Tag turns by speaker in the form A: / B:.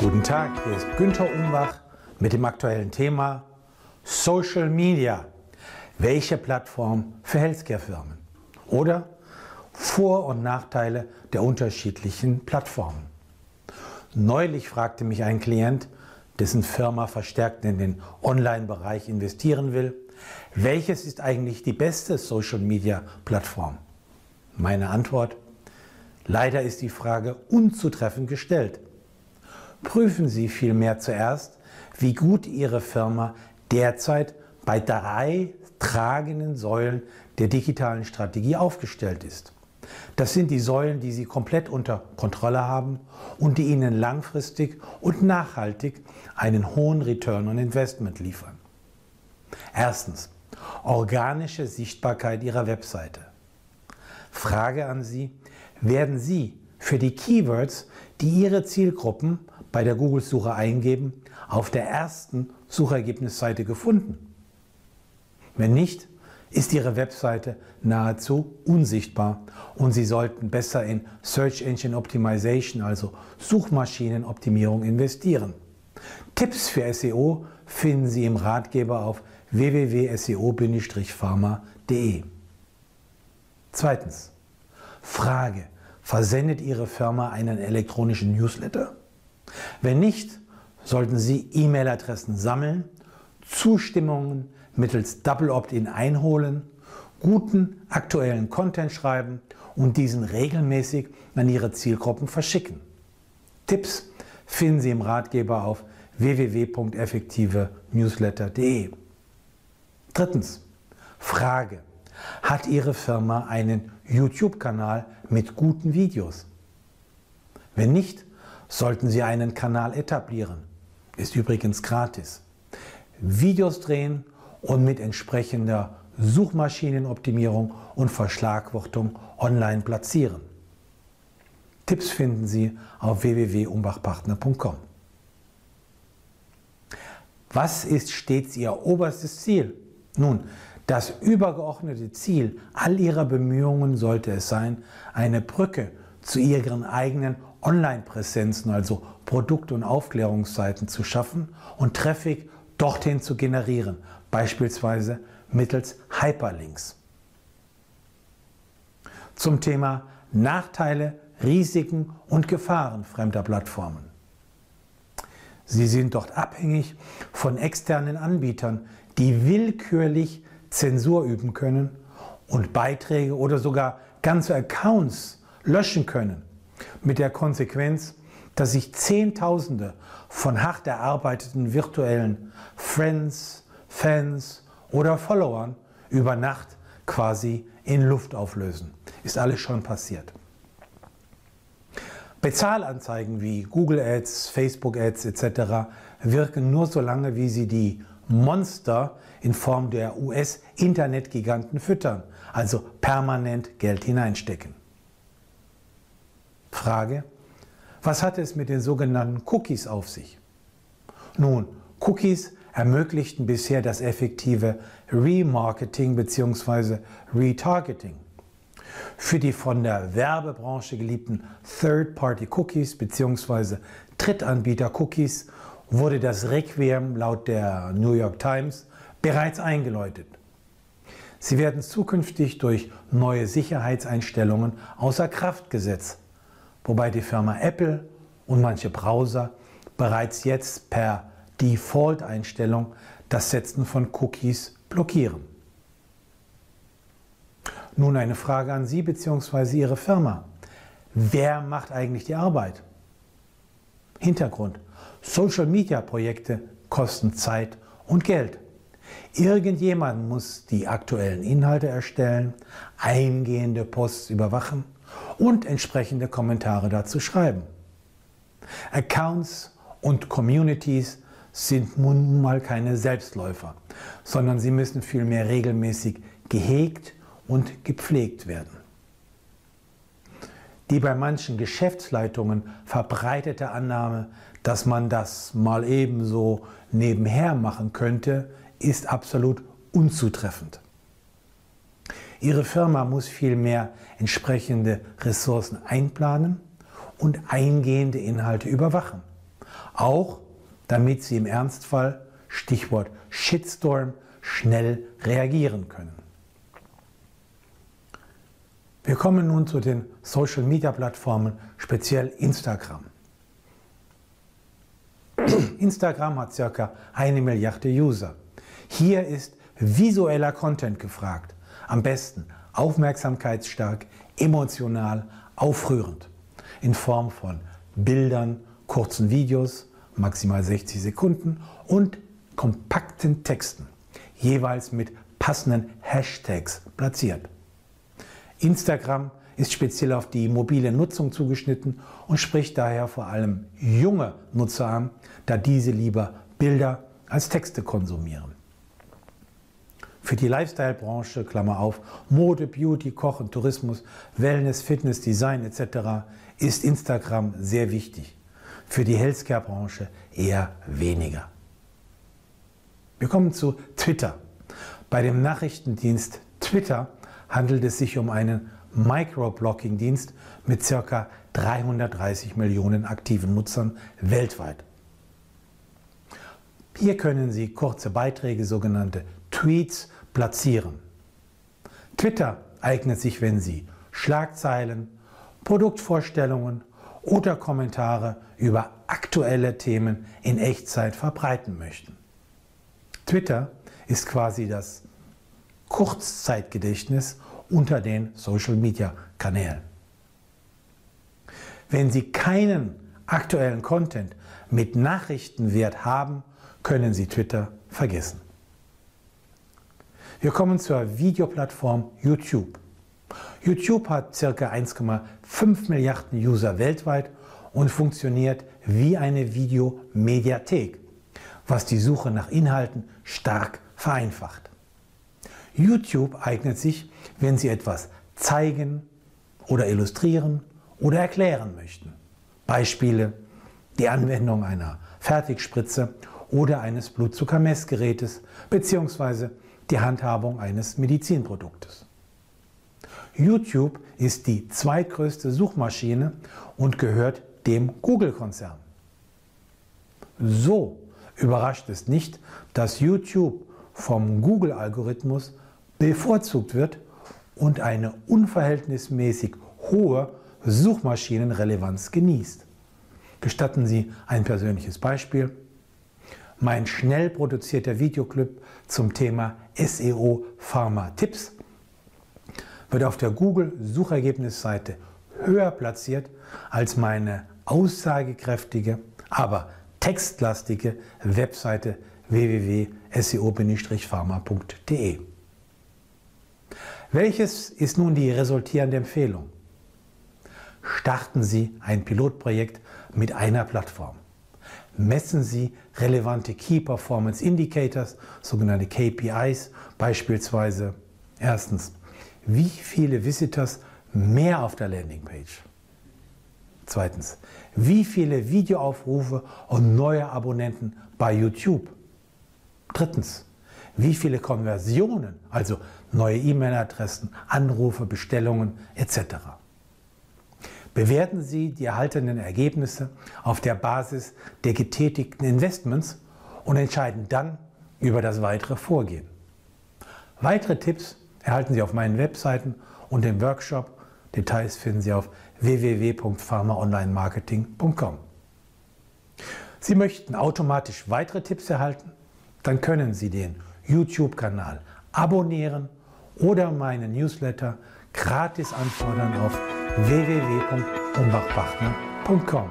A: Guten Tag, hier ist Günther Umbach mit dem aktuellen Thema Social Media. Welche Plattform für Healthcare-Firmen? Oder Vor- und Nachteile der unterschiedlichen Plattformen. Neulich fragte mich ein Klient, dessen Firma verstärkt in den Online-Bereich investieren will, welches ist eigentlich die beste Social-Media-Plattform? Meine Antwort, leider ist die Frage unzutreffend gestellt. Prüfen Sie vielmehr zuerst, wie gut Ihre Firma derzeit bei drei tragenden Säulen der digitalen Strategie aufgestellt ist. Das sind die Säulen, die Sie komplett unter Kontrolle haben und die Ihnen langfristig und nachhaltig einen hohen Return on Investment liefern. Erstens, organische Sichtbarkeit Ihrer Webseite. Frage an Sie, werden Sie für die Keywords, die Ihre Zielgruppen bei der Google-Suche eingeben, auf der ersten Suchergebnisseite gefunden? Wenn nicht, ist Ihre Webseite nahezu unsichtbar und Sie sollten besser in Search Engine Optimization, also Suchmaschinenoptimierung, investieren. Tipps für SEO finden Sie im Ratgeber auf www.seo-pharma.de. Zweitens. Frage. Versendet Ihre Firma einen elektronischen Newsletter? Wenn nicht, sollten Sie E-Mail-Adressen sammeln, Zustimmungen mittels Double Opt-in einholen, guten aktuellen Content schreiben und diesen regelmäßig an Ihre Zielgruppen verschicken. Tipps finden Sie im Ratgeber auf www.effektive-newsletter.de. Drittens. Frage. Hat Ihre Firma einen YouTube-Kanal mit guten Videos? Wenn nicht, sollten Sie einen Kanal etablieren. Ist übrigens gratis. Videos drehen und mit entsprechender Suchmaschinenoptimierung und Verschlagwortung online platzieren. Tipps finden Sie auf www.umbachpartner.com. Was ist stets Ihr oberstes Ziel? Nun, das übergeordnete Ziel all Ihrer Bemühungen sollte es sein, eine Brücke zu Ihren eigenen Online-Präsenzen, also Produkt- und Aufklärungsseiten zu schaffen und Traffic dorthin zu generieren, beispielsweise mittels Hyperlinks. Zum Thema Nachteile, Risiken und Gefahren fremder Plattformen. Sie sind dort abhängig von externen Anbietern, die willkürlich Zensur üben können und Beiträge oder sogar ganze Accounts löschen können, mit der Konsequenz, dass sich Zehntausende von hart erarbeiteten virtuellen Friends, Fans oder Followern über Nacht quasi in Luft auflösen. Ist alles schon passiert. Bezahlanzeigen wie Google Ads, Facebook Ads etc. wirken nur so lange, wie sie die Monster in Form der US-Internetgiganten füttern, also permanent Geld hineinstecken. Frage, was hat es mit den sogenannten Cookies auf sich? Nun, Cookies ermöglichten bisher das effektive Remarketing bzw. Retargeting. Für die von der Werbebranche geliebten Third-Party-Cookies bzw. Drittanbieter-Cookies wurde das Requiem laut der New York Times bereits eingeläutet. Sie werden zukünftig durch neue Sicherheitseinstellungen außer Kraft gesetzt, wobei die Firma Apple und manche Browser bereits jetzt per Default-Einstellung das Setzen von Cookies blockieren. Nun eine Frage an Sie bzw. Ihre Firma. Wer macht eigentlich die Arbeit? Hintergrund. Social-Media-Projekte kosten Zeit und Geld. Irgendjemand muss die aktuellen Inhalte erstellen, eingehende Posts überwachen und entsprechende Kommentare dazu schreiben. Accounts und Communities sind nun mal keine Selbstläufer, sondern sie müssen vielmehr regelmäßig gehegt und gepflegt werden. Die bei manchen Geschäftsleitungen verbreitete Annahme, dass man das mal ebenso nebenher machen könnte, ist absolut unzutreffend. Ihre Firma muss vielmehr entsprechende Ressourcen einplanen und eingehende Inhalte überwachen. Auch damit Sie im Ernstfall, Stichwort Shitstorm, schnell reagieren können. Wir kommen nun zu den Social-Media-Plattformen, speziell Instagram. Instagram hat ca. eine Milliarde User. Hier ist visueller Content gefragt. Am besten aufmerksamkeitsstark, emotional, aufrührend. In Form von Bildern, kurzen Videos, maximal 60 Sekunden und kompakten Texten, jeweils mit passenden Hashtags platziert. Instagram ist speziell auf die mobile Nutzung zugeschnitten und spricht daher vor allem junge Nutzer an, da diese lieber Bilder als Texte konsumieren. Für die Lifestyle-Branche, Klammer auf, Mode, Beauty, Kochen, Tourismus, Wellness, Fitness, Design etc. ist Instagram sehr wichtig. Für die Healthcare-Branche eher weniger. Wir kommen zu Twitter. Bei dem Nachrichtendienst Twitter handelt es sich um einen Microblocking-Dienst mit ca. 330 Millionen aktiven Nutzern weltweit. Hier können Sie kurze Beiträge, sogenannte Tweets, platzieren. Twitter eignet sich, wenn Sie Schlagzeilen, Produktvorstellungen oder Kommentare über aktuelle Themen in Echtzeit verbreiten möchten. Twitter ist quasi das Kurzzeitgedächtnis unter den Social-Media-Kanälen. Wenn Sie keinen aktuellen Content mit Nachrichtenwert haben, können Sie Twitter vergessen. Wir kommen zur Videoplattform YouTube. YouTube hat ca. 1,5 Milliarden User weltweit und funktioniert wie eine Videomediathek, was die Suche nach Inhalten stark vereinfacht. YouTube eignet sich, wenn Sie etwas zeigen oder illustrieren oder erklären möchten. Beispiele die Anwendung einer Fertigspritze oder eines Blutzuckermessgerätes bzw die Handhabung eines Medizinproduktes. YouTube ist die zweitgrößte Suchmaschine und gehört dem Google-Konzern. So überrascht es nicht, dass YouTube vom Google-Algorithmus bevorzugt wird und eine unverhältnismäßig hohe Suchmaschinenrelevanz genießt. Gestatten Sie ein persönliches Beispiel mein schnell produzierter Videoclip zum Thema SEO Pharma Tipps wird auf der Google Suchergebnisseite höher platziert als meine aussagekräftige, aber textlastige Webseite www.seo-pharma.de. Welches ist nun die resultierende Empfehlung? Starten Sie ein Pilotprojekt mit einer Plattform messen Sie relevante Key Performance Indicators, sogenannte KPIs, beispielsweise erstens, wie viele Visitors mehr auf der Landingpage? Zweitens, wie viele Videoaufrufe und neue Abonnenten bei YouTube? Drittens, wie viele Konversionen, also neue E-Mail-Adressen, Anrufe, Bestellungen etc. Bewerten Sie die erhaltenen Ergebnisse auf der Basis der getätigten Investments und entscheiden dann über das weitere Vorgehen. Weitere Tipps erhalten Sie auf meinen Webseiten und im Workshop. Details finden Sie auf www.pharmaonlinemarketing.com. Sie möchten automatisch weitere Tipps erhalten? Dann können Sie den YouTube-Kanal abonnieren oder meinen Newsletter gratis anfordern auf www.umbachbachner.com.